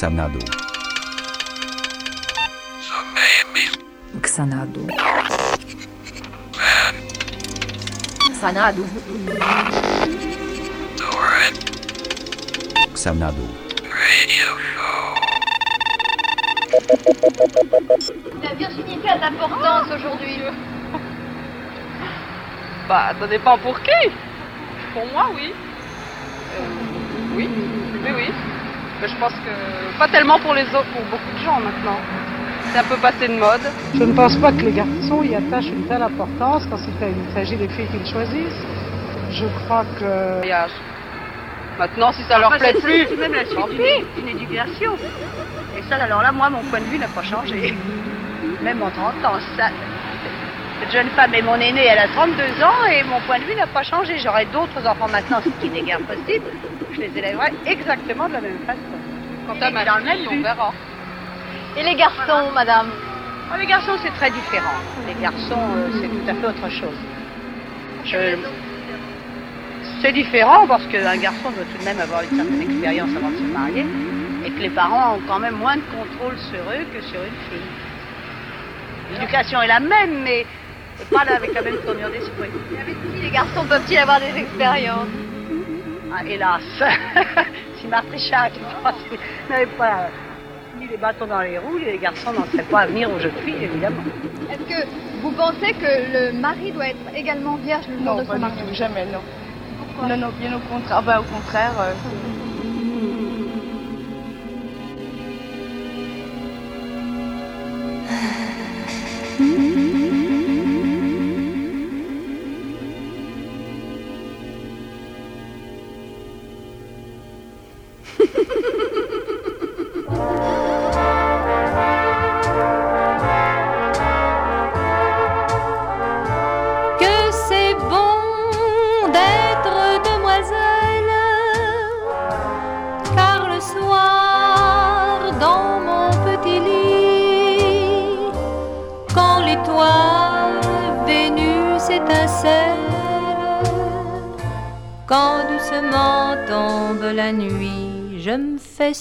Xanadu. Xanadu. Xanadu. Xanadu. La virginité a de l'importance aujourd'hui? Bah, ça dépend pour qui. Pour moi, oui. Euh, oui, oui, oui. Mais je pense que pas tellement pour les autres, pour beaucoup de gens maintenant. C'est un peu passé de mode. Je ne pense pas que les garçons y attachent une telle importance quand il s'agit des filles qu'ils choisissent. Je crois que. Mariage. Maintenant, si ça leur plaît plus, C'est même la suite d'une éducation. Et ça, alors là, moi, mon point de vue n'a pas changé. Même en 30 ans. Ça, cette jeune femme est mon aînée, elle a 32 ans et mon point de vue n'a pas changé. J'aurai d'autres enfants maintenant, ce qui n'est guère possible. Je les élèverai exactement de la même façon. Quand t'as ma Dans le même but. Et les garçons, madame Oh, Les garçons, c'est très différent. Les garçons, euh, c'est tout à fait autre chose. Je- C'est différent parce qu'un garçon doit tout de même avoir une certaine expérience avant de se marier et que les parents ont quand même moins de contrôle sur eux que sur une fille. L'éducation est la même, mais pas là avec la même tournure d'esprit. Les garçons peuvent-ils avoir des expériences? Ah, Hélas. si Marthe Richard n'avait pas mis les bâtons dans les roues, les garçons n'en seraient pas à venir aux jeunes filles, évidemment. Est-ce que vous pensez que le mari doit être également vierge le jour de son mariage? jamais, non. non, non, bien au contraire. Bah, au contraire. euh,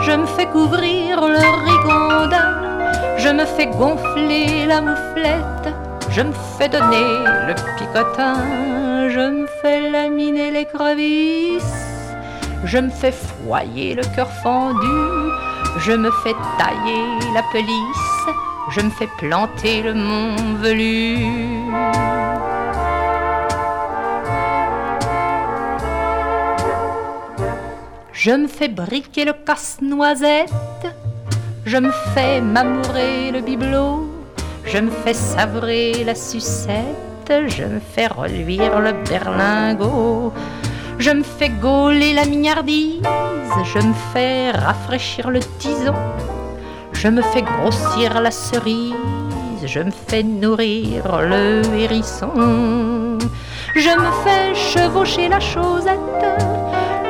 je me fais couvrir le rigondin, je me fais gonfler la mouflette, je me fais donner le picotin, je me fais laminer les crevisses, je me fais foyer le cœur fendu, je me fais tailler la pelisse, je me fais planter le mont velu. Je me fais briquer le casse-noisette, je me fais m'amourer le bibelot, je me fais savrer la sucette, je me fais reluire le berlingot, je me fais gauler la mignardise, je me fais rafraîchir le tison, je me fais grossir la cerise, je me fais nourrir le hérisson. Je me fais chevaucher la chaussette,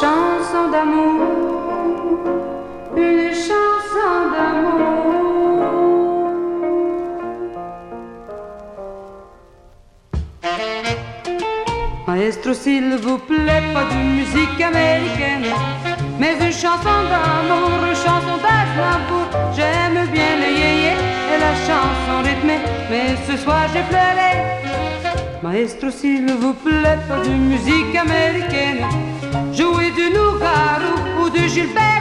Chanson d'amour, une chanson d'amour. Maestro, s'il vous plaît, pas de musique américaine, mais une chanson d'amour, une chanson d'amour. J'aime bien le yéyé et la chanson rythmée, mais ce soir j'ai pleuré. Maestro, s'il vous plaît, pas de musique américaine. Jouer du Nougaro ou de Gilbert.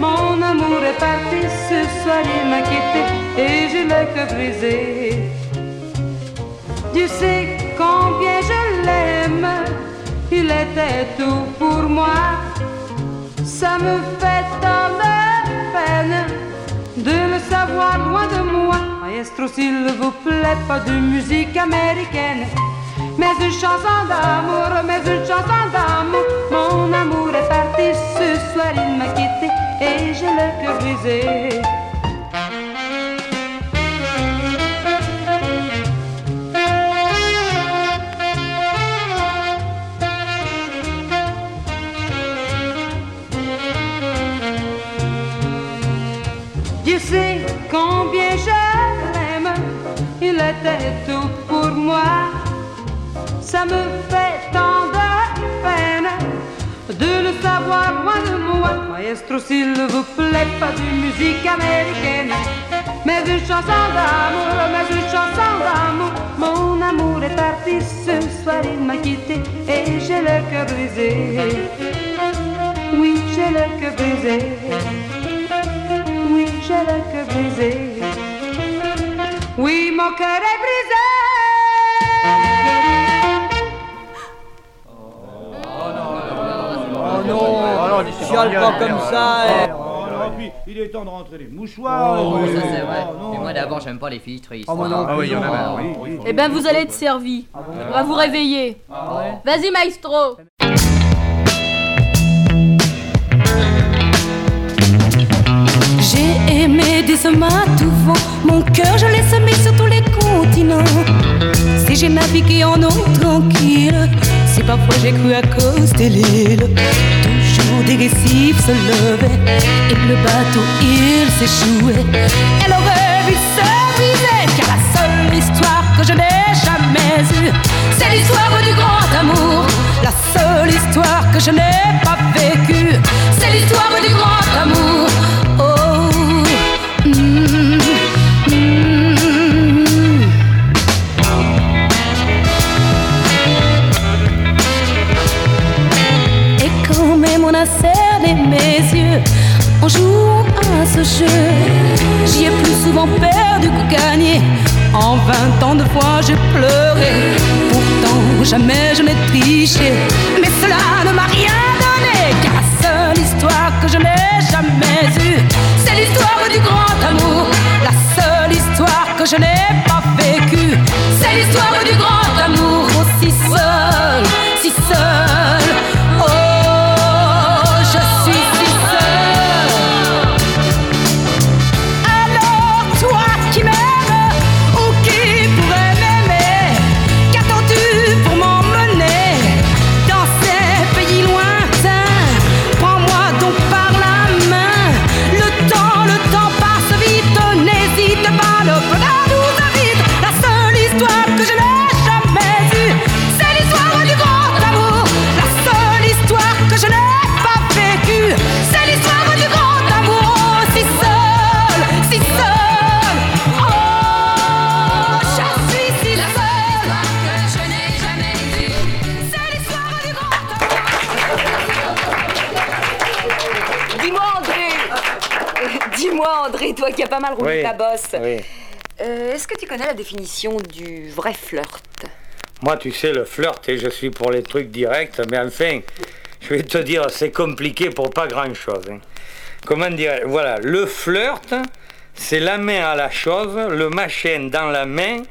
Mon amour est parti ce soir, il m'a quitté et j'ai le cœur brisé. Dieu sait combien je l'aime, il était tout pour moi. Ça me fait tant de peine de le savoir loin de moi. Maestro, s'il vous plaît, pas de musique américaine, mais une chanson d'amour, mais une chanson d'amour. Mon amour est parti ce soir, il m'a quitté et j'ai le cœur brisé. Dieu sait combien je l'aime, il était tout pour moi. Ça me fait tant de peine de le savoir loin de moi. Maestro, s'il vous plaît, pas de musique américaine, mais une chanson d'amour, mais une chanson d'amour. Mon amour est parti ce soir, il m'a quitté et j'ai le cœur brisé. Oui, j'ai le cœur brisé. Oui, j'ai le cœur brisé. Oui, mon cœur est brisé. Chiale pas comme ça. eh. Et puis, il est temps de rentrer les mouchoirs. Oh, et- ça c'est vrai. Oh, non. Et moi d'abord, j'aime pas les filles tristes. Ah, non Ah oui, il y en a oui, oui. Eh ben, vous allez être servi. On va vous réveiller. Vas-y, maestro. J'ai aimé des hommes à tout vent, mon cœur je l'ai semé sur tous les continents. Si j'ai navigué en eau tranquille, si parfois j'ai cru à cause de l'île. Des récifs se levaient et le bateau il s'échouait. Et le rêve il se brisait, car la seule histoire que je n'ai jamais eue, c'est l'histoire du grand amour. La seule histoire que je n'ai pas vécue, c'est l'histoire du grand amour. Mes yeux en jouant à ce jeu, j'y ai plus souvent perdu que gagné. En vingt ans de fois j'ai pleuré, pourtant jamais je n'ai triché. Mais cela ne m'a rien donné, car la seule histoire que je n'ai jamais eue, c'est l'histoire du grand amour. La seule histoire que je n'ai pas vécue, c'est l'histoire du grand amour. Aussi seul, si seul. Pas mal roulé Oui, ta bosse. oui. Euh, Est-ce que tu connais la définition du vrai flirt? Moi, tu sais, le flirt, et je suis pour les trucs directs, mais enfin, je vais te dire, c'est compliqué pour pas grand-chose. hein. Comment dire Voilà, le flirt, c'est la main à la chose, le machin dans la main,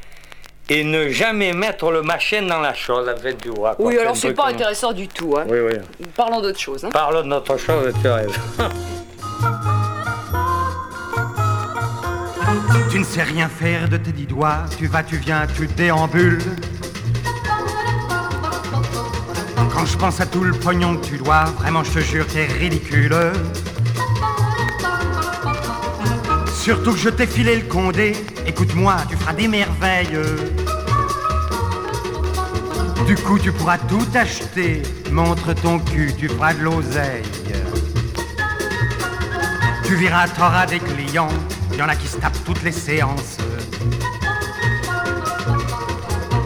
et ne jamais mettre le machin dans la chose, en fait, tu vois. Oui, alors c'est pas comme- intéressant du tout. Hein. Oui, oui. Parlons d'autre chose. Hein. Parlons de notre chose, tu rêves. Tu ne sais rien faire de tes dix doigts, tu vas, tu viens, tu déambules. Quand je pense à tout le pognon que tu dois, vraiment je te jure, t'es ridicule. Surtout que je t'ai filé le condé, écoute-moi, tu feras des merveilles. Du coup, tu pourras tout acheter, montre ton cul, tu feras de l'oseille. Tu verras, t'auras des clients, il y en a qui se tapent toutes les séances.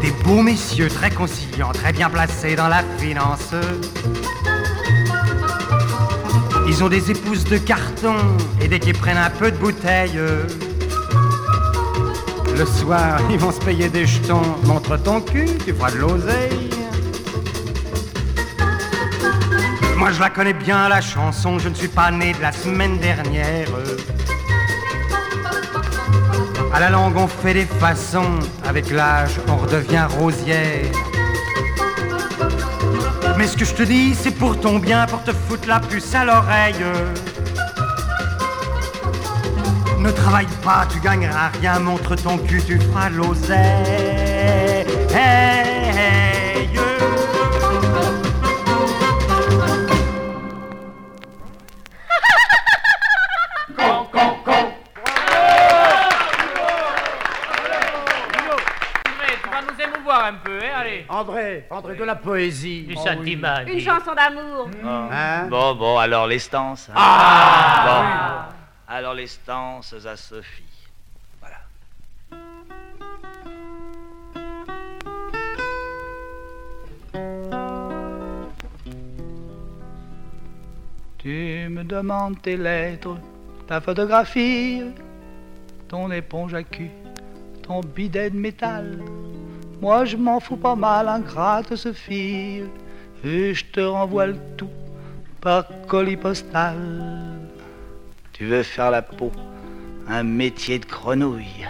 Des beaux messieurs très conciliants, très bien placés dans la finance. Ils ont des épouses de carton et dès qu'ils prennent un peu de bouteille, le soir ils vont se payer des jetons. Montre ton cul, tu feras de l'oseille. Moi je la connais bien la chanson, je ne suis pas né de la semaine dernière. À la langue on fait des façons, avec l'âge on redevient rosière. Mais ce que je te dis c'est pour ton bien, pour te foutre la puce à l'oreille. Ne travaille pas, tu gagneras rien, montre ton cul, tu feras l'oseille. André, André, de la poésie. Du sentiment. Une chanson d'amour. Hein? Bon, bon, alors les stances. hein. Ah Bon. Alors les stances à Sophie. Tu me demandes tes lettres, ta photographie, ton éponge à cul, ton bidet de métal. Moi je m'en fous pas mal, ingrate Sophie, et je te renvoie le tout par colis postal. Tu veux faire la peau, un métier de grenouille.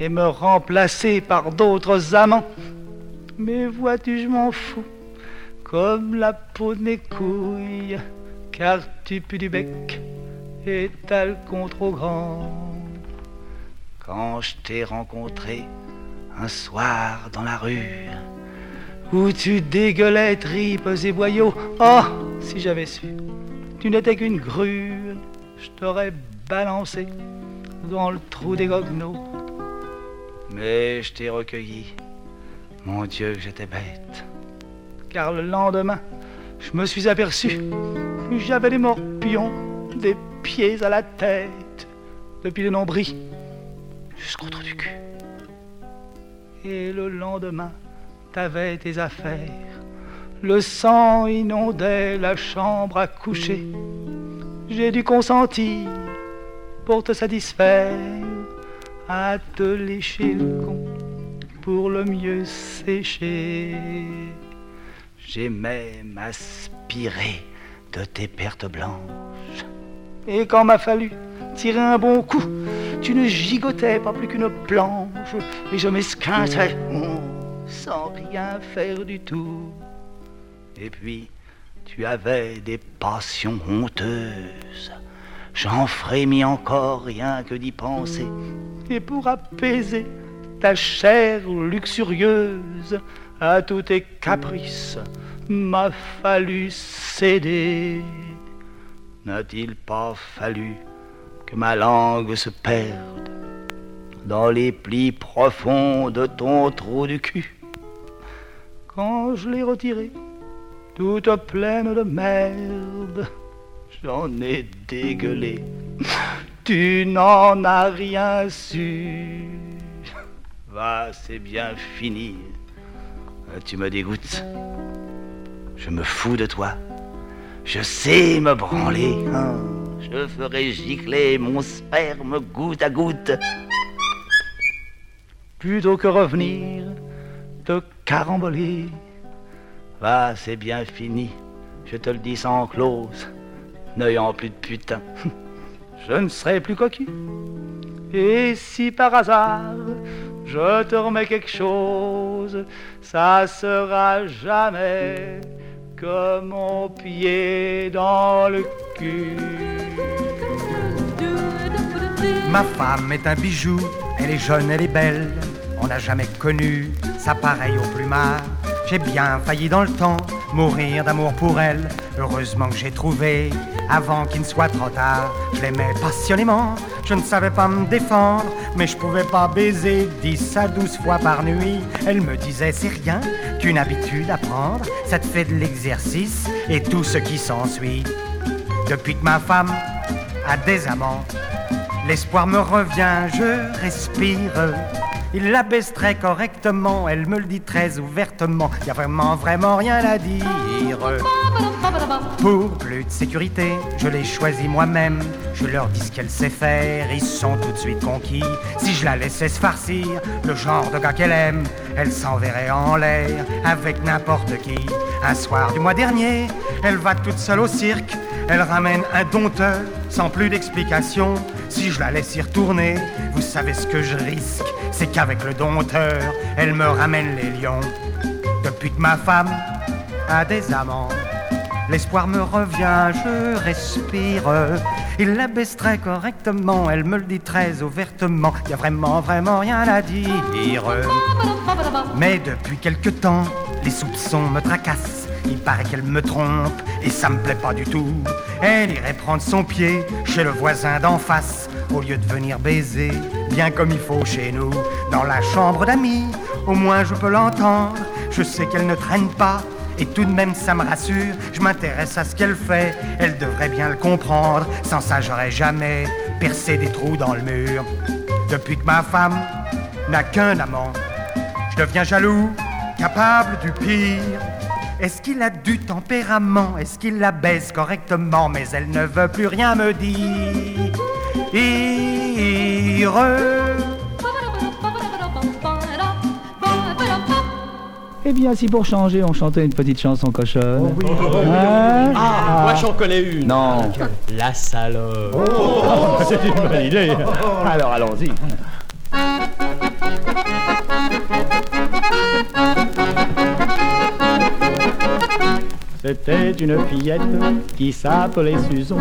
et me remplacer par d'autres amants. Mais vois-tu, je m'en fous, comme la peau de mes couilles, car tu pues du bec et t'as le con trop grand. Quand je t'ai rencontré un soir dans la rue, Où tu dégueulais tripes et boyaux, oh, si j'avais su, tu n'étais qu'une grue, je t'aurais balancé dans le trou des goguenots. mais je t'ai recueilli. Mon Dieu, que j'étais bête. car le lendemain, je me suis aperçu que j'avais des morpions, des pieds à la tête, depuis le nombril jusqu'au trou du cul. Et le lendemain, t'avais tes affaires. Le sang inondait la chambre à coucher. J'ai dû consentir pour te satisfaire à te lécher le con pour le mieux sécher. J'ai même aspiré de tes pertes blanches. Et quand m'a fallu tirer un bon coup, tu ne gigotais pas plus qu'une planche. Et je m'esquintais oh, sans rien faire du tout. Et puis, tu avais des passions honteuses. J'en frémis encore rien que d'y penser. Et pour apaiser ta chair luxurieuse à tous tes caprices, m'a fallu céder. N'a-t-il pas fallu ma langue se perde dans les plis profonds de ton trou du cul Quand je l'ai retirée, toute pleine de merde, j'en ai dégueulé. Tu n'en as rien su. Va, c'est bien fini. Tu me dégoûtes. Je me fous de toi. Je sais me branler. hein. Je ferai gicler mon sperme goutte à goutte. plutôt que revenir te caramboler. Va, c'est bien fini, je te le dis sans clause, n'ayant plus de putain. Je ne serai plus coquille. Et si par hasard je te remets quelque chose, ça sera jamais comme mon pied dans le cul. Ma femme est un bijou, elle est jeune, elle est belle. On n'a jamais connu sa pareille au plumard. J'ai bien failli dans le temps mourir d'amour pour elle. Heureusement que j'ai trouvé avant qu'il ne soit trop tard. Je l'aimais passionnément, je ne savais pas me défendre, mais je pouvais pas baiser dix à douze fois par nuit. Elle me disait c'est rien qu'une habitude à prendre, ça te fait de l'exercice et tout ce qui s'ensuit. Depuis que ma femme a des amants, l'espoir me revient, je respire. Il la baisse très correctement, elle me le dit très ouvertement. Y a vraiment, vraiment rien à dire. Pour plus de sécurité, je l'ai choisi moi-même. Je leur dis ce qu'elle sait faire, ils sont tout de suite conquis. Si je la laissais se farcir, le genre de gars qu'elle aime, elle s'enverrait en l'air avec n'importe qui. Un soir du mois dernier, elle va toute seule au cirque. Elle ramène un dompteur sans plus d'explication. Si je la laisse y retourner, vous savez ce que je risque c'est qu'avec le dompteur, elle me ramène les lions. Depuis que ma femme a des amants, l'espoir me revient, je respire. Il la baisse très correctement, elle me le dit très ouvertement. Y a vraiment, vraiment rien à dire. Mais depuis quelque temps, les soupçons me tracassent. Il paraît qu'elle me trompe et ça me plaît pas du tout. Elle irait prendre son pied chez le voisin d'en face au lieu de venir baiser bien comme il faut chez nous. Dans la chambre d'amis, au moins je peux l'entendre. Je sais qu'elle ne traîne pas et tout de même ça me rassure. Je m'intéresse à ce qu'elle fait, elle devrait bien le comprendre. Sans ça, j'aurais jamais percé des trous dans le mur. Depuis que ma femme n'a qu'un amant, je deviens jaloux, capable du pire. Est-ce qu'il a du tempérament? Est-ce qu'il la baisse correctement? Mais elle ne veut plus rien me dire. Eh bien, si pour changer, on chantait une petite chanson cochonne. Oh Hein? Ah, moi j'en connais une. Non. La salope. Oh, c'est une bonne idée. Alors allons-y. C'était une fillette qui s'appelait Susan.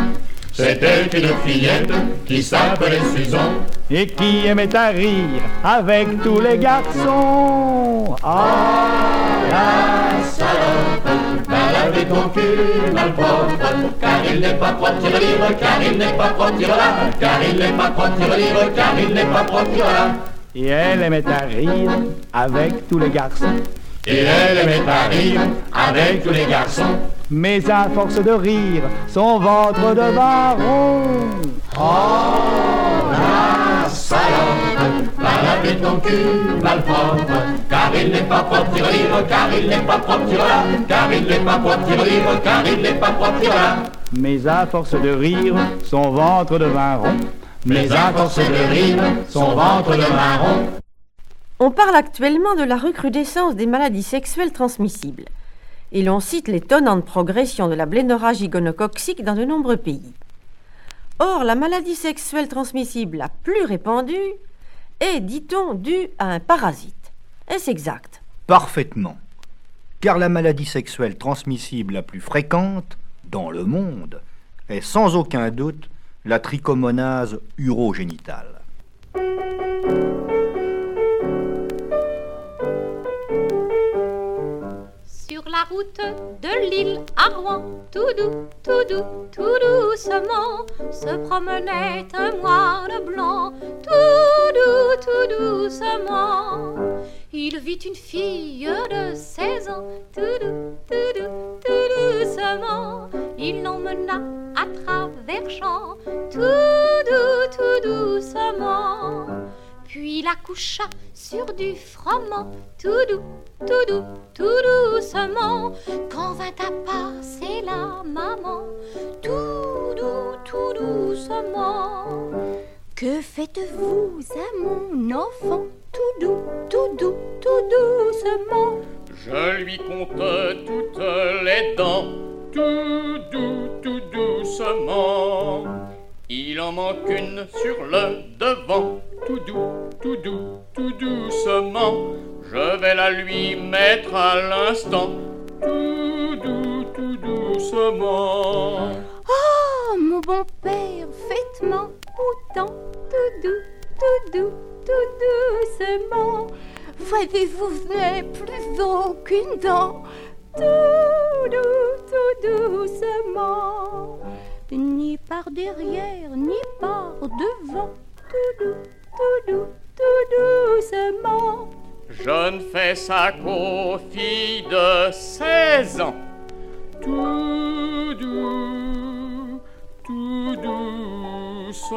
C'était une fillette qui s'appelait Susan et qui aimait à rire avec tous les garçons. Ah, la salope, va laver ton cul, malpropre, car il n'est pas propre, tire livre, car il n'est pas propre, tire là, car il n'est pas propre, tire livre, car il n'est pas propre, tire là. Et elle aimait à rire avec tous les garçons. Et elle aimait à rire avec tous les garçons. Mais à force de rire, son ventre de baron. Oh, la salope, va laver ton cul, malpropre, car il n'est pas propre, tire livre, car il n'est pas propre, tire là, car il n'est pas propre, tire livre, car il n'est pas propre, tire là. Mais à force de rire, son ventre devint rond. Mais à force de rire, son ventre devint rond. On parle actuellement de la recrudescence des maladies sexuelles transmissibles et l'on cite l'étonnante progression de la blénorragie gonococcique dans de nombreux pays. Or, la maladie sexuelle transmissible la plus répandue est, dit-on, due à un parasite. Est-ce exact? Parfaitement. Car la maladie sexuelle transmissible la plus fréquente dans le monde est sans aucun doute la trichomonase urogénitale. La route de l'île à Rouen, tout doux, tout doux, tout doucement, se promenait un moine blanc, tout doux, tout doucement. Il vit une fille de 16 ans, tout doux, tout doux, tout doucement. Il l'emmena à travers champs, tout doux, tout doucement. Puis la coucha sur du froment, tout doux, tout doux, tout doucement. Quand vint à passer la maman, tout doux, tout doucement. Que faites-vous à mon enfant? Tout doux, tout doux, tout doucement. Je lui compte toutes les dents, tout doux, tout doucement. Il en manque une sur le devant, tout doux, tout doux, tout doucement. Je vais la lui mettre à l'instant, tout doux, tout doucement. Oh, mon bon père, faites-moi autant, tout doux, tout doux, tout doucement. Voyez-vous, n'avez plus aucune dent, tout doux, tout doucement. Ni par derrière, ni par devant, tout doux, tout doux, tout doucement. Je ne fais ça qu'aux filles de 16 ans. Tout doux, tout doucement.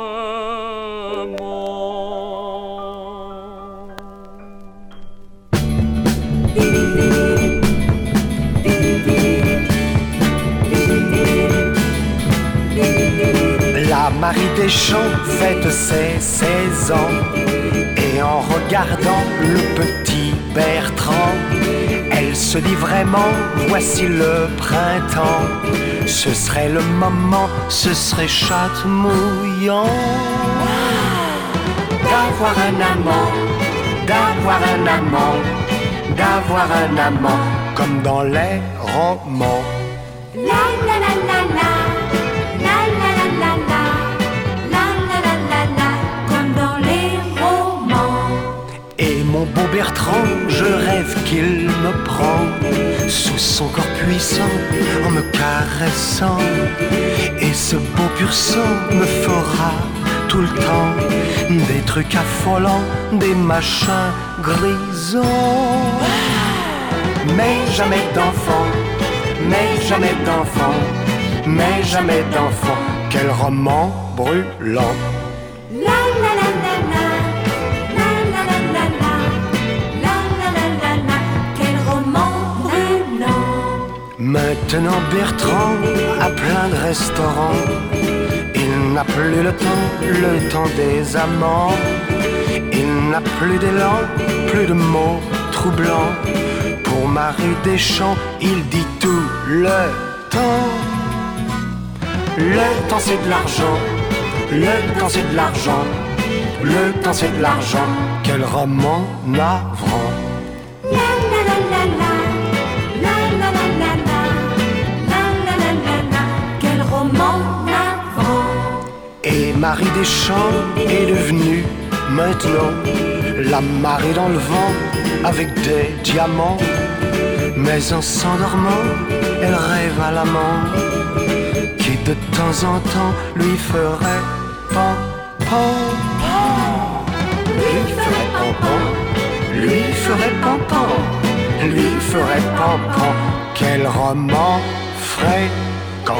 Marie Deschamps fête ses 16 ans et en regardant le petit Bertrand, elle se dit vraiment voici le printemps. Ce serait le moment, ce serait chatmouillant d'avoir un amant, d'avoir un amant, d'avoir un amant comme dans les romans. Bertrand, je rêve qu'il me prend sous son corps puissant en me caressant. Et ce beau pur sang me fera tout le temps des trucs affolants, des machins grisants. Mais jamais d'enfant, mais jamais d'enfant, mais jamais d'enfant. Quel roman brûlant. Maintenant Bertrand a plein de restaurants. Il n'a plus le temps, le temps des amants. Il n'a plus d'élan, plus de mots troublants. Pour Marie Deschamps, il dit tout le temps. Le temps c'est de l'argent, le temps c'est de l'argent, le temps c'est de l'argent. Quel roman navrant. Marie Deschamps est devenue maintenant la marée dans le vent avec des diamants. Mais en s'endormant, elle rêve à l'amant qui de temps en temps lui ferait pan pan. Lui ferait pan pan. Lui ferait pan pan. Lui ferait pan pan. Quel roman frais. Quand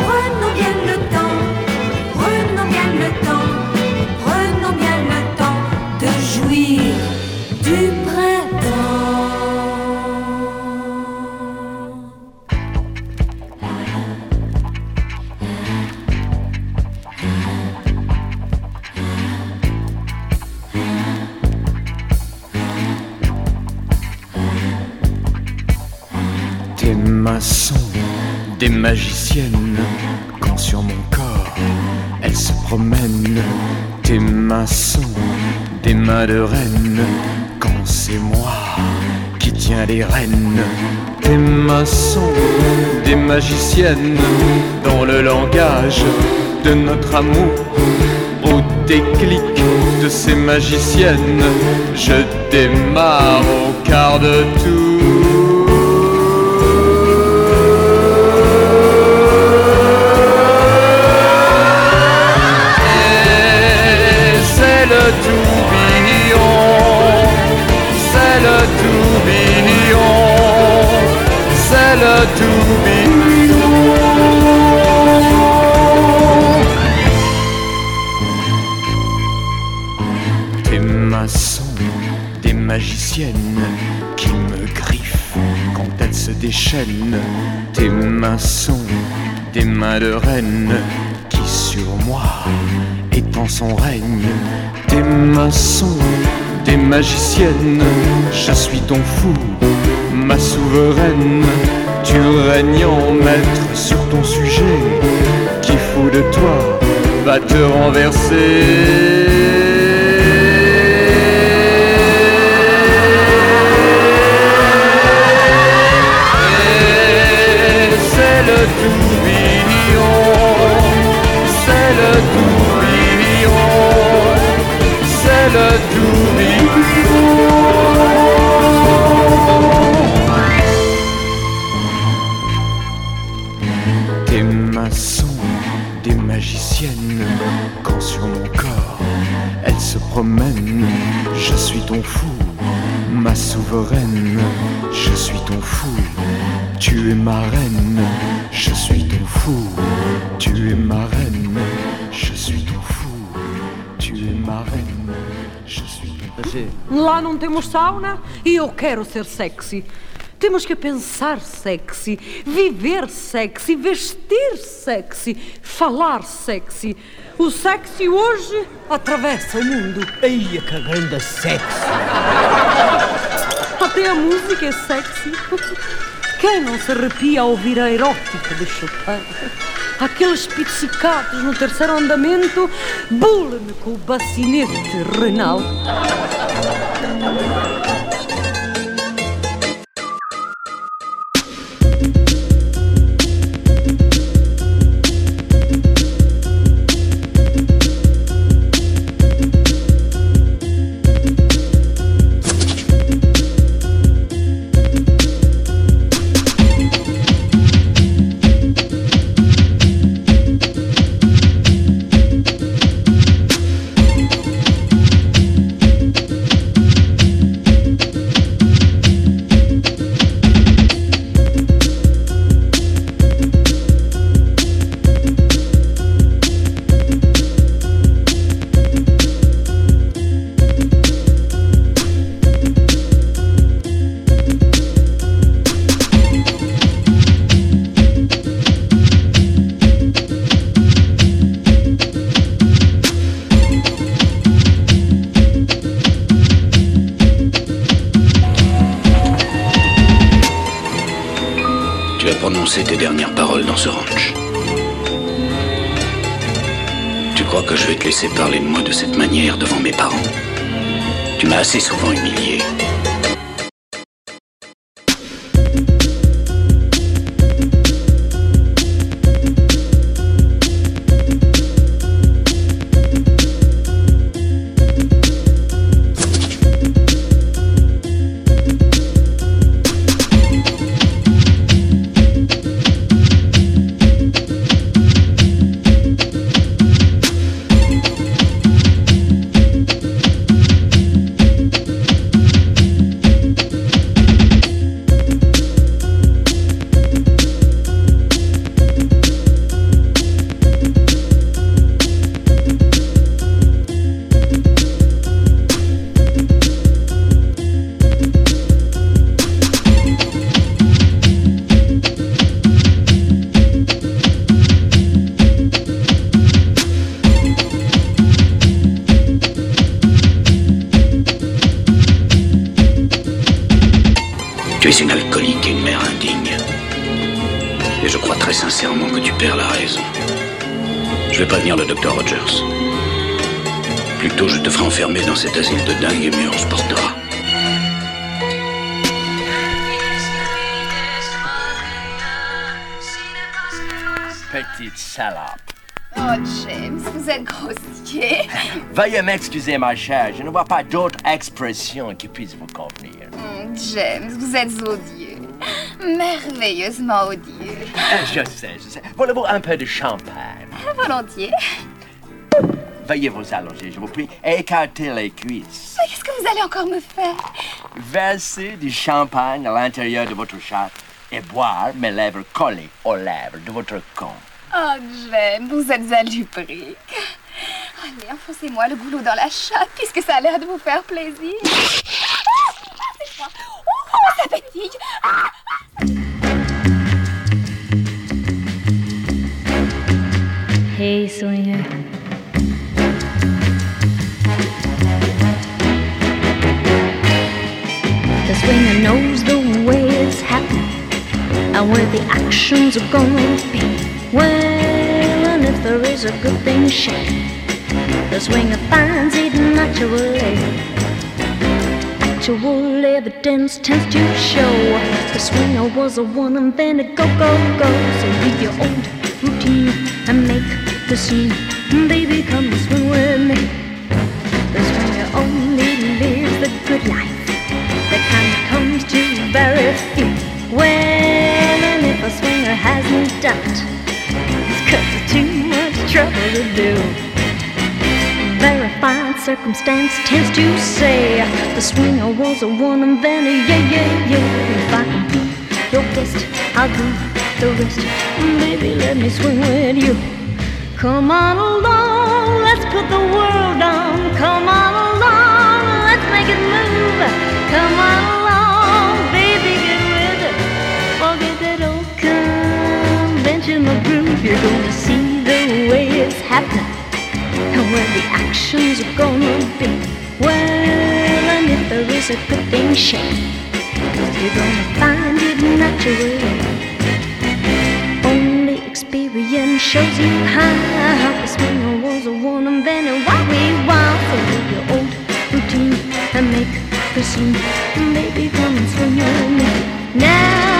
Des mains sont des magiciennes des mains de reine quand c'est moi qui tiens les rênes. Tes mains sont des magiciennes dans le langage de notre amour. Au déclic de ces magiciennes, je démarre au quart de tour. Se déchaînent. Tes mains sont des mains de reine qui sur moi étend son règne. Tes mains sont t'es magicienne, je suis ton fou, ma souveraine. Tu règnes en maître sur ton sujet, qui fout de toi va te renverser? C'est le c'est le. Des maçons, des magiciennes, quand sur mon corps elles se promènent, je suis ton fou, ma souveraine, je suis ton fou. Tu es ma reine, je suis ton fou. Tu es ma reine, je suis ton fou. Tu es ma reine, je suis ton fou. Lá não temos sauna e eu quero ser sexy. Temos que pensar sexy, viver sexy, vestir sexy, falar sexy. O sexy hoje atravessa o mundo. Eia, que grande sexy! Até a música é sexy. Quem não se arrepia ao ouvir a erótica de Chopin? Aqueles pizzicatos no terceiro andamento, bula-me com o bacinete renal. M'excuser, ma chère. Je ne vois pas d'autre expression qui puisse vous convenir. Hum, James, vous êtes odieux. Merveilleusement odieux. Euh, Je sais, je sais. Voulez-vous un peu de champagne? Volontiers. Veuillez vous allonger, je vous prie, et écarter les cuisses. Mais qu'est-ce que vous allez encore me faire? Versez du champagne à l'intérieur de votre chatte et boire mes lèvres collées aux lèvres de votre con. Oh, James, vous êtes allubrique. Ah, Allez, enfoncez-moi le boulot dans la chatte, puisque ça a l'air de vous faire plaisir. Ah, c'est. Oh, ça pétille. Ah. Hey, swinger. The swinger knows the way it's happening and where the actions are gonna be. Well, and if there is a good thing shaking. The swinger finds it naturally. Actual evidence tends to show the swinger was a one and then a go go go. So leave your old routine and make the scene. Baby, come swing with me. The swinger only lives the good life that kind of comes to very few. Well, and if a swinger hasn't done it, it's 'cause it's too much trouble to do. Verified circumstance tends to say the swinger was a one and then a yeah, yeah, yeah. If I can be your best, I'll do the rest. Baby, let me swing with you. Come on along, let's put the world on. Come on along, let's make it move. Come on along, baby, get with it. Forget that old conventional groove. You're gonna see the way it's happening and where the actions are gonna be. Well, and if there is a good thing shaking, you're gonna find it natural. Only experience shows you how the swinger was a and then a why we want so leave your old routine and make the scene. Baby, come and swing with me now.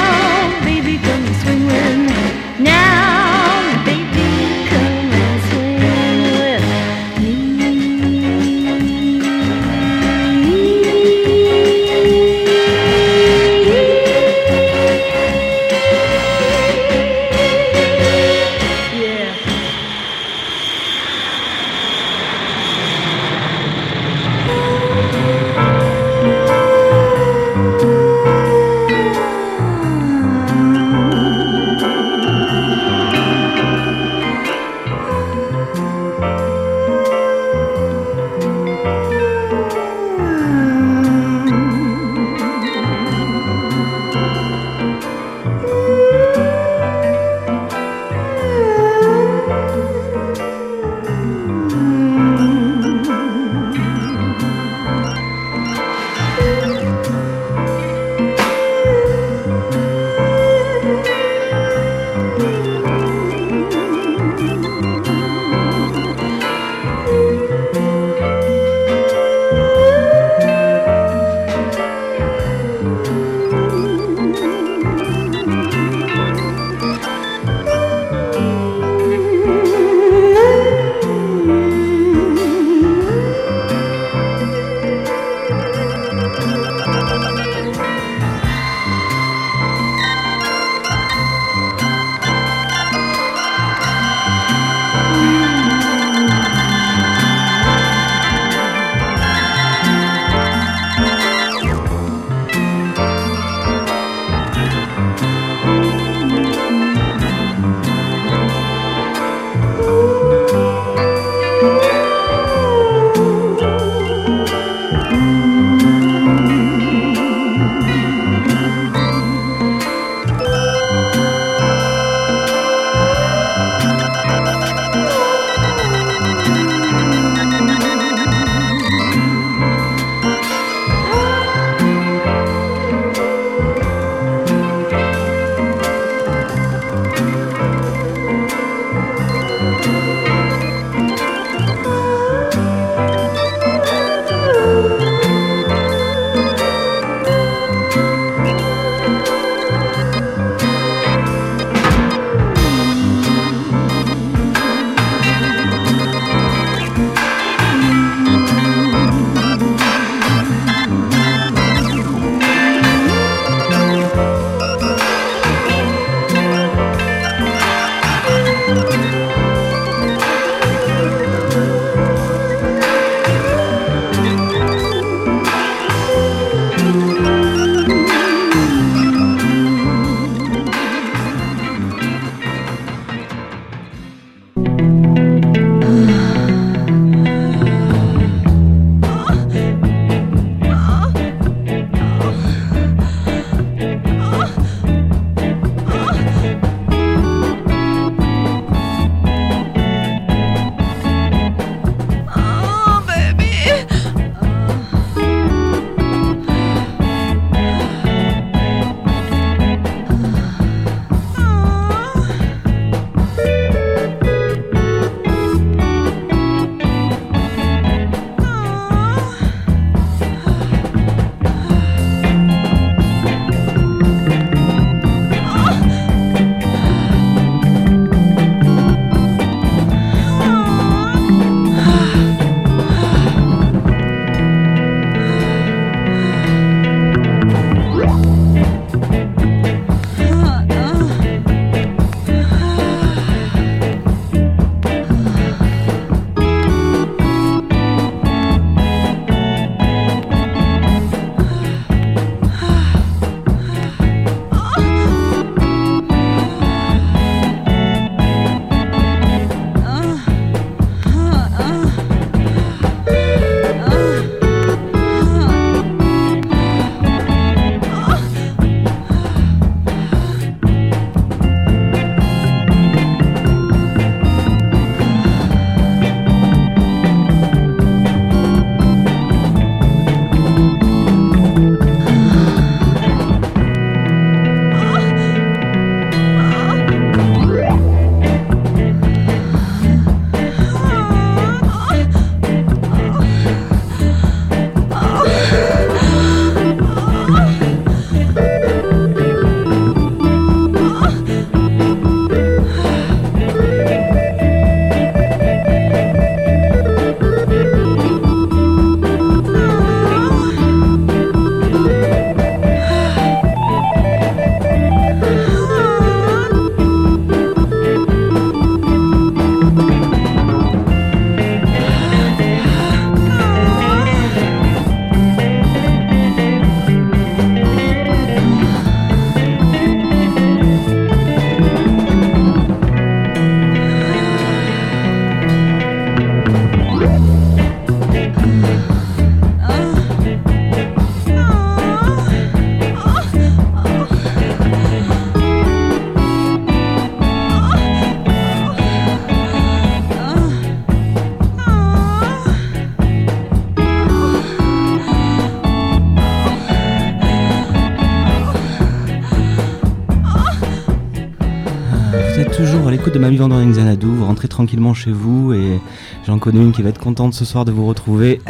De Mamie Vandering Xanadu. Vous rentrez tranquillement chez vous et j'en connais une qui va être contente ce soir de vous retrouver.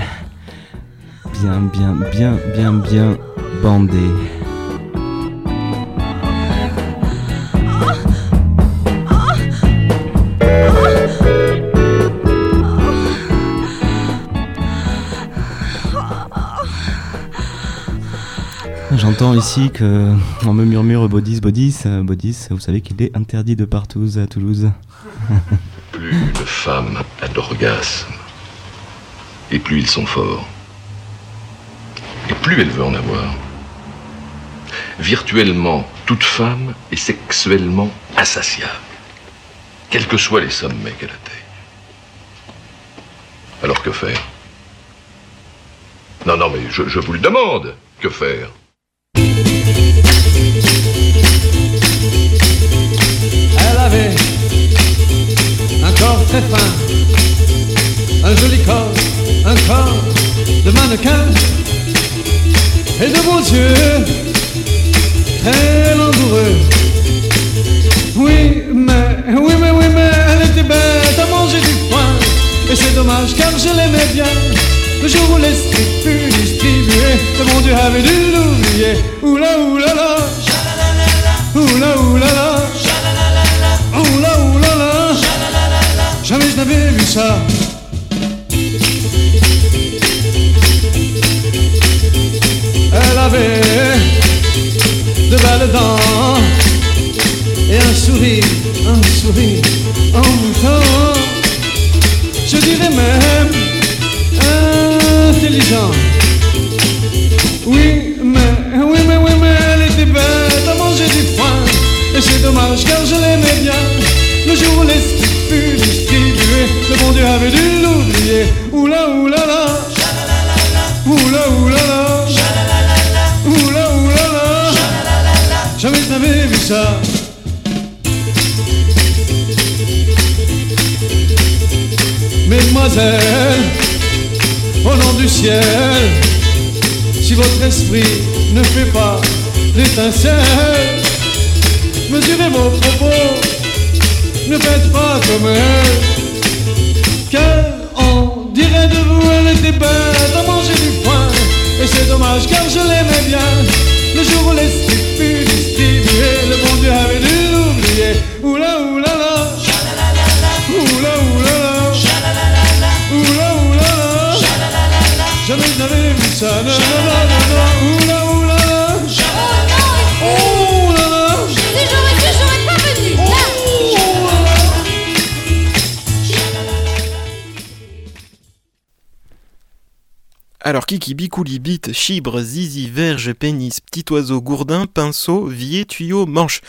Bien, bien, bien, bien, bien bandé. J'entends ici que on me murmure Bodis, Bodis, euh, Bodis, vous savez qu'il est interdit de partout à Toulouse. Plus une femme a d'orgasme, et plus ils sont forts, et plus elle veut en avoir. Virtuellement, toute femme est sexuellement insatiable, quels que soient les sommets qu'elle atteigne. Alors que faire? Non, non, mais je vous le demande, que faire? Avait un corps très fin, un joli corps, un corps de mannequin et de beaux yeux très langoureux. Oui, mais, oui, mais, oui, mais elle était bête à manger du foin et c'est dommage car je l'aimais bien. Le jour où l'esprit fut distribué, le bon Dieu avait dû l'oublier. Oula, oula, la, oula, oula, la, jamais je n'avais vu ça. Elle avait de belles dents et un sourire, un sourire en mouton. Je dirais même intelligent. Oui, mais, oui, mais, oui, mais elle était bête à manger du foin. Et c'est dommage car je l'aimais bien. Le jour où l'esprit fut distribué, le bon Dieu avait dû l'oublier. Oula, oula, la. Oula, oula, la. Oula, oula, la. Jamais n'avais vu ça. Mesdemoiselles, au nom du ciel, si votre esprit ne fait pas l'étincelle, mesurez vos propos, ne faites pas comme elle, car on dirait de vous, elle était bête à manger du foin, et c'est dommage car je l'aimais bien, le jour où l'esprit fut distribué, le bon Dieu avait dû l'oublier, oula oula la, oula oula la. Oula oula la. Jamais je n'avais vu ça oula Alors Kiki, Bicouli, Bite, Chibre, Zizi, Verge, Pénis, Petit Oiseau, Gourdin, Pinceau, Vier, Tuyau, Manche.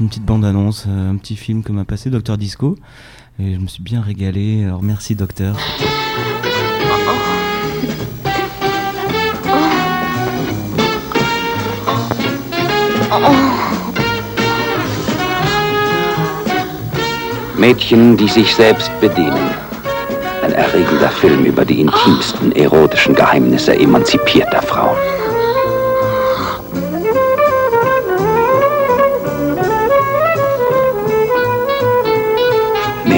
Une petite bande-annonce, euh, un petit film que m'a passé Docteur Disco. Et je me suis bien régalé. Alors merci, Docteur. Mädchen, die sich selbst bedienen. Ein erregender Film über die intimsten erotischen Geheimnisse emanzipierter Frauen.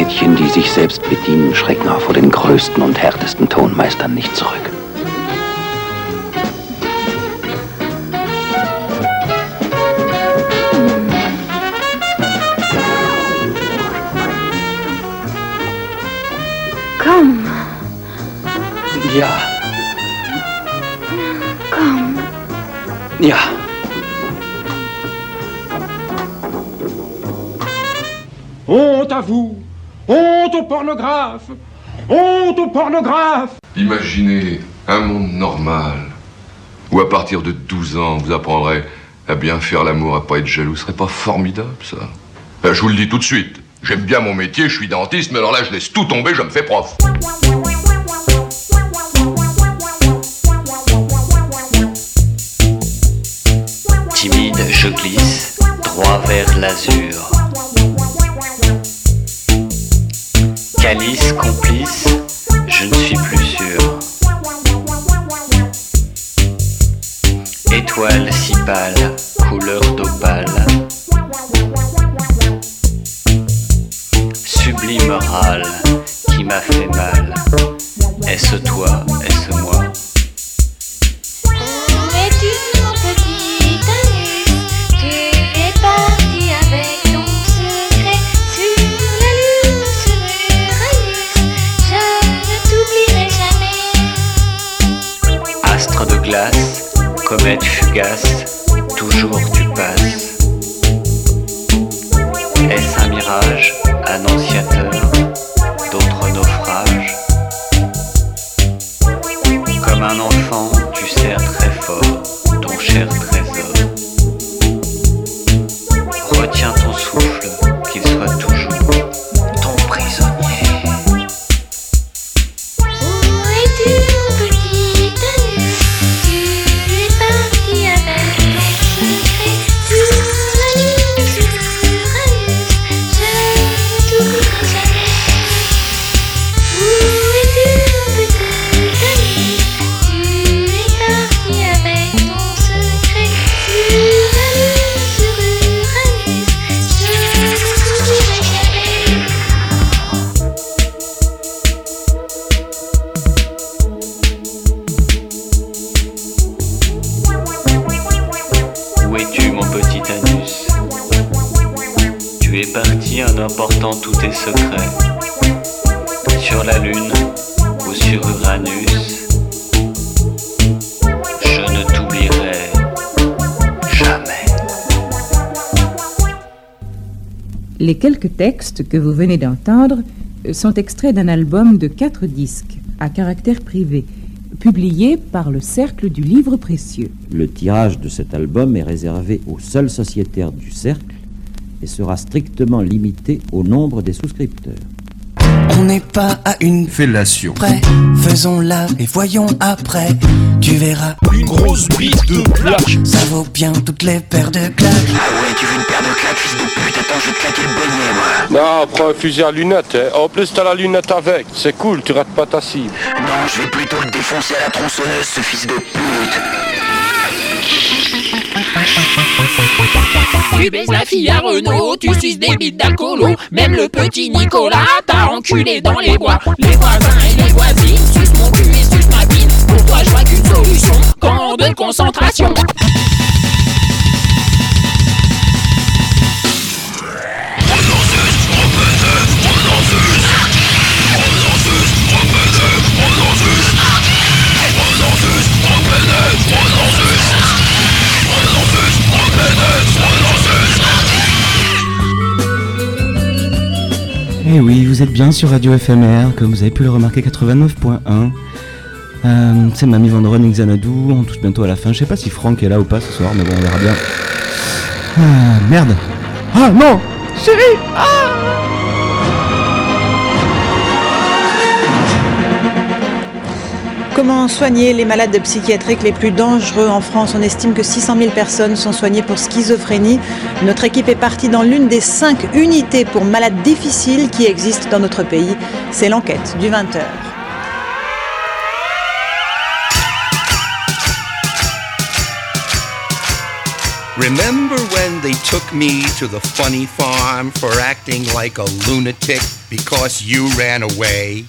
Mädchen, die sich selbst bedienen, schrecken auch vor den größten und härtesten Tonmeistern nicht zurück. Komm, Ja, komm. ja. Honte à vous Honte aux pornographes Honte aux pornographes Imaginez un monde normal où à partir de 12 ans, vous apprendrez à bien faire l'amour, à pas être jaloux. Ce serait pas formidable, ça? Ben, Je vous le dis tout de suite. J'aime bien mon métier, je suis dentiste, mais alors là, je laisse tout tomber, je me fais prof. Timide, je glisse, droit vers l'azur. Calice, complice, je ne suis plus sûr. Étoile si pâle, Les quelques textes que vous venez d'entendre sont extraits d'un album de quatre disques à caractère privé, publié par le Cercle du Livre Précieux. Le tirage de cet album est réservé aux seuls sociétaires du cercle et sera strictement limité au nombre des souscripteurs. On n'est pas à une fellation près. Faisons-la et voyons après. Tu verras Une grosse bite de plaque Ça vaut bien toutes les paires de claques. Ah ouais, tu veux une paire de claques, fils de pute Attends, je vais te claquer le bonnet, moi. Non, prends un fusil à lunettes. hein. En plus, t'as la lunette avec. C'est cool, tu rates pas ta cible. Non, je vais plutôt le défoncer à la tronçonneuse, ce fils de pute. Tu baises la fille à Renault, tu suces des bites d'alcoolo. Même le petit Nicolas t'a enculé dans les bois. Les voisins et les voisines sucent mon cul et sucent ma bine. Pour toi, je vois qu'une solution. Camp de concentration. Eh oui, vous êtes bien sur Radio FMR, comme vous avez pu le remarquer, 89.1. Euh, c'est Mamie Van Running Xanadu, on touche bientôt à la fin. Je sais pas si Franck est là ou pas ce soir, mais bon, on verra bien. Ah, merde. Ah non Chérie Ah Comment soigner les malades psychiatriques les plus dangereux en France? On estime que 600 000 personnes sont soignées pour schizophrénie. Notre équipe est partie dans l'une des cinq unités pour malades difficiles qui existent dans notre pays. C'est l'enquête du 20h. Remember when they took me to the funny farm for acting like a lunatic because you ran away?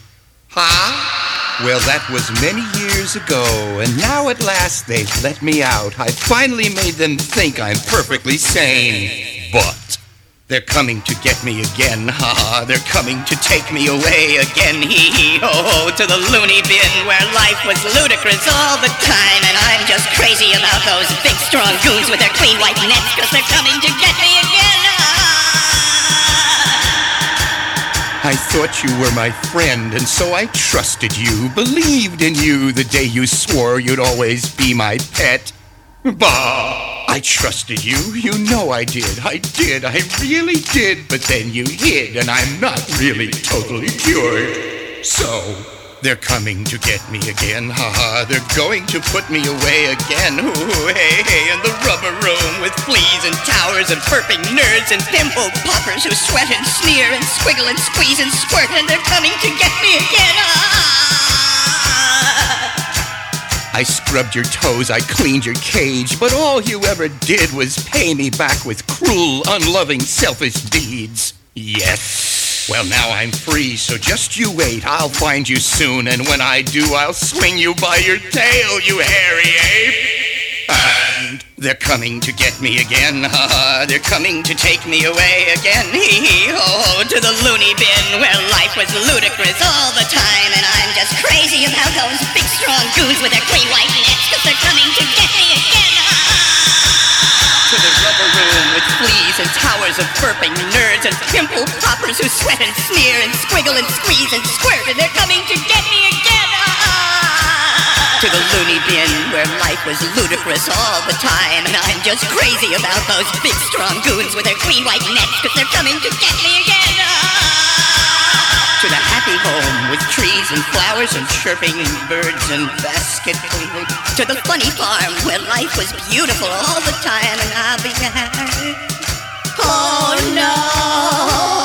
Well, that was many years ago, and now at last they've let me out. I finally made them think I'm perfectly sane. But they're coming to get me again, ha. They're coming to take me away again, hee hee ho ho, to the loony bin where life was ludicrous all the time. And I'm just crazy about those big strong goons with their clean white nets, cause they're coming to get me again. I thought you were my friend, and so I trusted you, believed in you the day you swore you'd always be my pet. Bah! I trusted you. You know I did. I did. I really did. But then you hid, and I'm not really totally cured. So, they're coming to get me again. Ha ha. They're going to put me away again. Ooh, hey, hey. In the rubber room with fleas and towers and burping nerds and pimple poppers who sweat and sneer and squiggle and squeeze and squirt. And they're coming to get me again. Ah! I scrubbed your toes, I cleaned your cage, but all you ever did was pay me back with cruel, unloving, selfish deeds. Yes. Well, now I'm free, so just you wait. I'll find you soon, and when I do, I'll swing you by your tail, you hairy ape. And they're coming to get me again. Ha They're coming to take me away again. Hee hee ho ho to the loony bin where life was ludicrous all the time. And I'm just crazy about those big strong goons with their clean white nets. Cause they're coming to get me again. And towers of burping nerds and pimple poppers who sweat and sneer and squiggle and squeeze and squirt. And they're coming to get me again. Ah. To the loony bin where life was ludicrous all the time. And I'm just crazy about those big strong goons with their clean white nets. Cause they're coming to get me again. Ah. To the happy home with trees and flowers and chirping birds and basket. To the funny farm where life was beautiful all the time. And I'll be there. Oh no.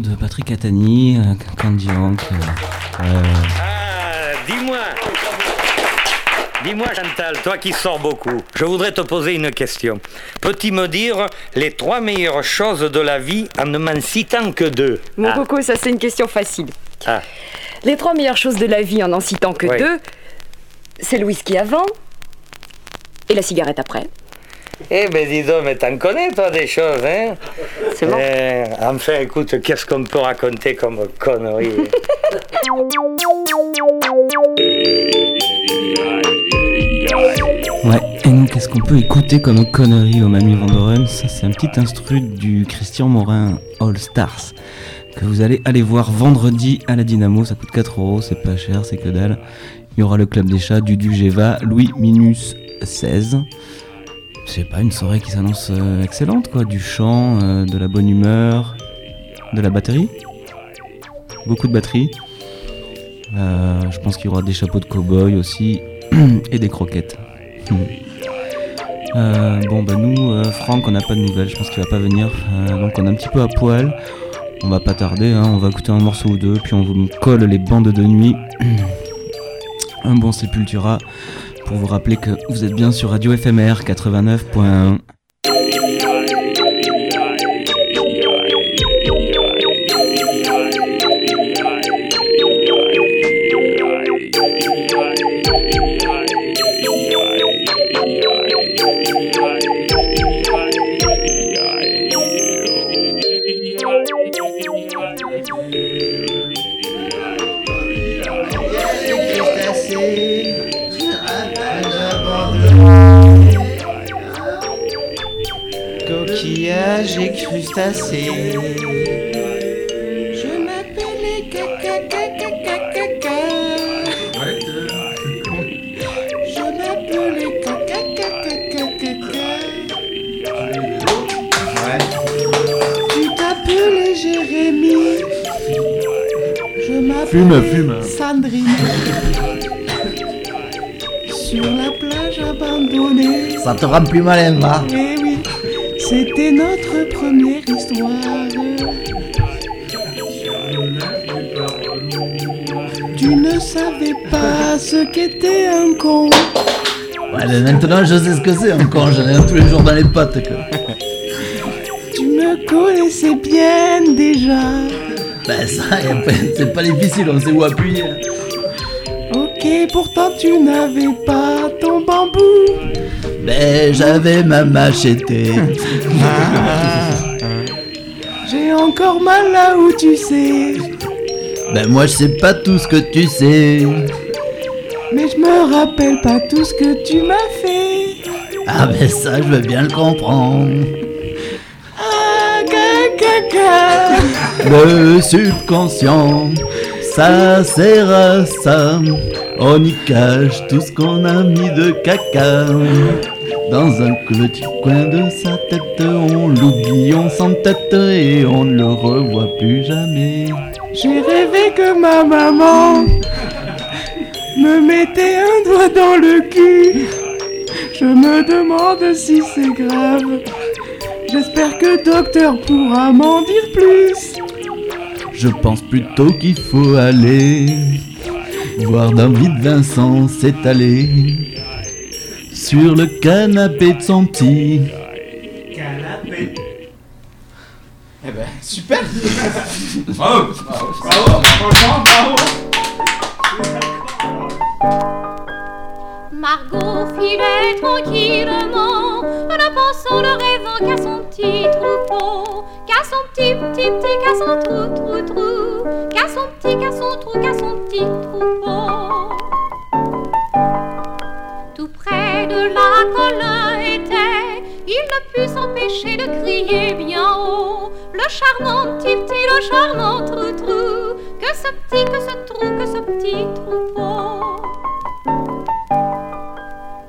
De Patrick Catani, euh, Candy Hank. euh, euh, Ah, dis-moi. Dis-moi, Chantal, toi qui sors beaucoup, je voudrais te poser une question. Peux-tu me dire les trois meilleures choses de la vie en ne m'en citant que deux? Mon Ah. coco, ça c'est une question facile. Ah. Les trois meilleures choses de la vie en n'en citant que Oui. deux, c'est le whisky avant et la cigarette après. Eh ben dis donc, mais t'en connais toi des choses, hein? C'est bon. Eh, Enfin, écoute, qu'est-ce qu'on peut raconter comme conneries Ouais, et nous, qu'est-ce qu'on peut écouter comme connerie au Mamie Vandoren Ça, c'est un petit instru du Christian Morin All Stars que vous allez aller voir vendredi à la Dynamo. Ça coûte 4 euros, c'est pas cher, c'est que dalle. Il y aura le Club des Chats, Dudu Geva, Louis Minus 16. C'est pas une soirée qui s'annonce euh, excellente, quoi. Du chant, euh, de la bonne humeur, de la batterie. Beaucoup de batterie. Euh, je pense qu'il y aura des chapeaux de cow-boy aussi et des croquettes. Bon bah nous, Franck, on n'a pas de nouvelles, je pense qu'il va pas venir, donc on est un petit peu à poil. On va pas tarder, hein, on va écouter un morceau ou deux, puis on vous colle les bandes de nuit. un bon Sepultura pour vous rappeler que vous êtes bien sur Radio FMR 89.1. Jérémy. Je Fume, m'appelais fume. Sandrine. Sur la plage abandonnée. Ça te rend plus malin, va Eh oui, c'était notre première histoire. Tu ne savais pas ce qu'était un con. Ouais, mais maintenant je sais ce que c'est, un con, j'en ai un tous les jours dans les pattes. Quoi. Connaissais bien déjà. Ben ça, c'est pas difficile, on sait où appuyer. Ok, pourtant tu n'avais pas ton bambou. Ben j'avais ma machette. J'ai encore mal là où tu sais. Ben moi je sais pas tout ce que tu sais. Mais je me rappelle pas tout ce que tu m'as fait. Ah ben ça, je veux bien le comprendre. Le subconscient, ça sert à ça. On y cache tout ce qu'on a mis de caca. Dans un petit coin de sa tête, on l'oublie, on s'entête et on ne le revoit plus jamais. J'ai rêvé que ma maman me mettait un doigt dans le cul. Je me demande si c'est grave. J'espère que docteur pourra m'en dire plus. Je pense plutôt qu'il faut aller voir David Vincent s'étaler sur le canapé de son petit. Canapé. Eh ben, super Bravo Bravo, bravo bravo Margot filait tranquillement, ne pensant ne petit petit petit, qu'à son trou trou trou, qu'à son petit, qu'à son trou, qu'à son petit troupeau. Tout près de la colonne était, il ne put s'empêcher de crier bien haut, le charmant petit petit, le charmant trou trou, que ce petit, que ce trou, que ce petit troupeau.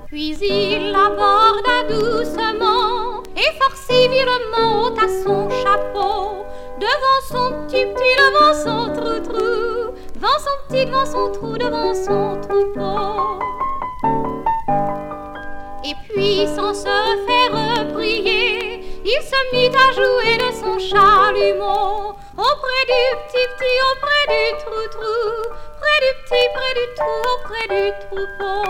Puis il aborda doucement et fort civilement ôta son chapeau devant son petit petit, devant son trou trou, devant son petit, devant son trou, devant son troupeau. Et puis sans se faire prier, il il se mit à jouer de son chalumeau auprès du petit petit, auprès du trou-trou, près du petit, près du trou, auprès du troupeau.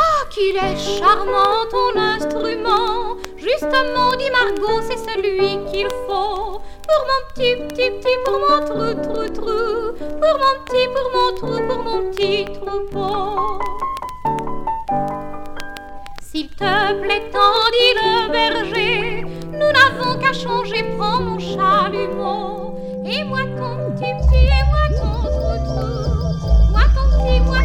Ah, qu'il est charmant ton instrument. Justement, dit Margot, c'est celui qu'il faut. Pour mon petit, petit, petit, pour mon trou, trou, trou. Pour mon petit, pour mon trou, pour mon petit troupeau. S'il te plaît, tant dit le berger, nous n'avons qu'à changer, prends mon chalumeau. Et moi ton petit, petit, et moi ton trou, trou. Moi ton petit, moi